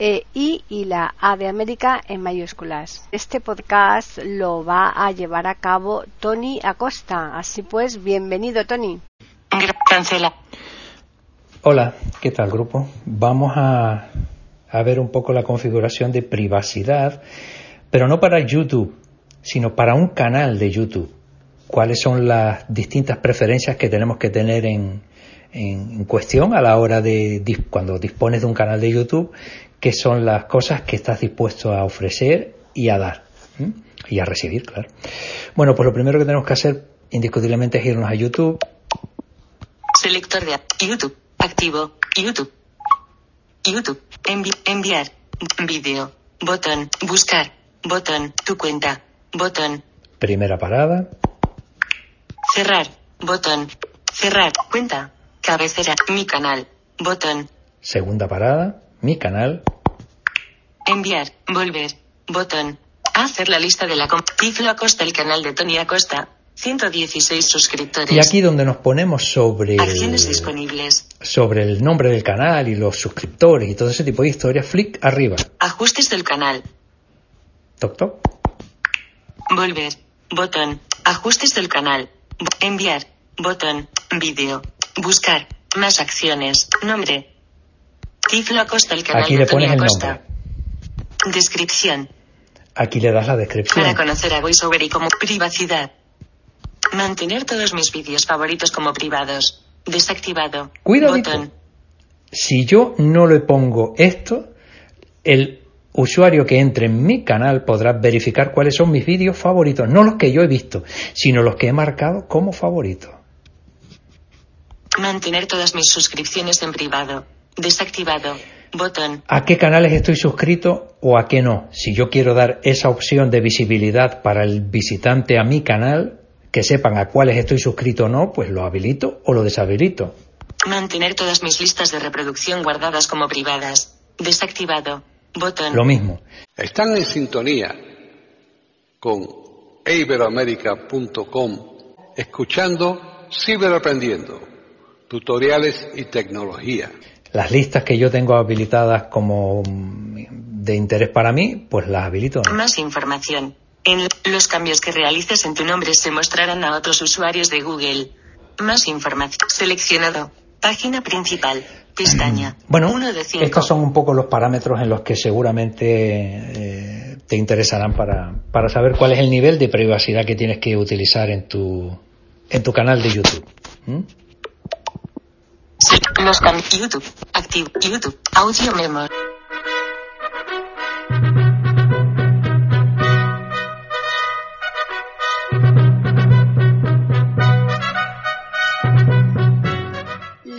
e I y la A de América en mayúsculas. Este podcast lo va a llevar a cabo Tony Acosta. Así pues, bienvenido Tony. Cancela. Hola, ¿qué tal grupo? Vamos a, a ver un poco la configuración de privacidad, pero no para YouTube, sino para un canal de YouTube. ¿Cuáles son las distintas preferencias que tenemos que tener en, en cuestión a la hora de cuando dispones de un canal de YouTube qué son las cosas que estás dispuesto a ofrecer y a dar. Y a recibir, claro. Bueno, pues lo primero que tenemos que hacer indiscutiblemente es irnos a YouTube. Selector de YouTube. Activo. YouTube. YouTube. enviar. Vídeo. Botón. Buscar. Botón. Tu cuenta. Botón. Primera parada. Cerrar. Botón. Cerrar. Cuenta. Cabecera. Mi canal. Botón. Segunda parada mi canal. Enviar, volver, botón. Hacer la lista de la Tiflo Acosta, el canal de Tony Acosta. 116 suscriptores. Y aquí donde nos ponemos sobre acciones disponibles. Sobre el nombre del canal y los suscriptores y todo ese tipo de historias, flick arriba. Ajustes del canal. Toc toc. Volver. Botón. Ajustes del canal. Enviar. Botón. Vídeo. Buscar. Más acciones. Nombre. Tiflo Acosta, el canal Aquí le pones el nombre. Descripción. Aquí le das la descripción. Para conocer a VoiceOver y como privacidad. Mantener todos mis vídeos favoritos como privados. Desactivado. Cuidadito. Botón. Si yo no le pongo esto, el usuario que entre en mi canal podrá verificar cuáles son mis vídeos favoritos, no los que yo he visto, sino los que he marcado como favoritos. Mantener todas mis suscripciones en privado. Desactivado. Botón. ¿A qué canales estoy suscrito o a qué no? Si yo quiero dar esa opción de visibilidad para el visitante a mi canal, que sepan a cuáles estoy suscrito o no, pues lo habilito o lo deshabilito. Mantener todas mis listas de reproducción guardadas como privadas. Desactivado. Botón. Lo mismo. Están en sintonía con iberoamerica.com escuchando Ciberaprendiendo, tutoriales y tecnología las listas que yo tengo habilitadas como de interés para mí, pues las habilito. Más información. En los cambios que realices en tu nombre se mostrarán a otros usuarios de Google. Más información. Seleccionado. Página principal. Pestaña. Bueno, estos son un poco los parámetros en los que seguramente eh, te interesarán para, para saber cuál es el nivel de privacidad que tienes que utilizar en tu, en tu canal de YouTube. Los cambios YouTube. Activo. YouTube. Audio memo.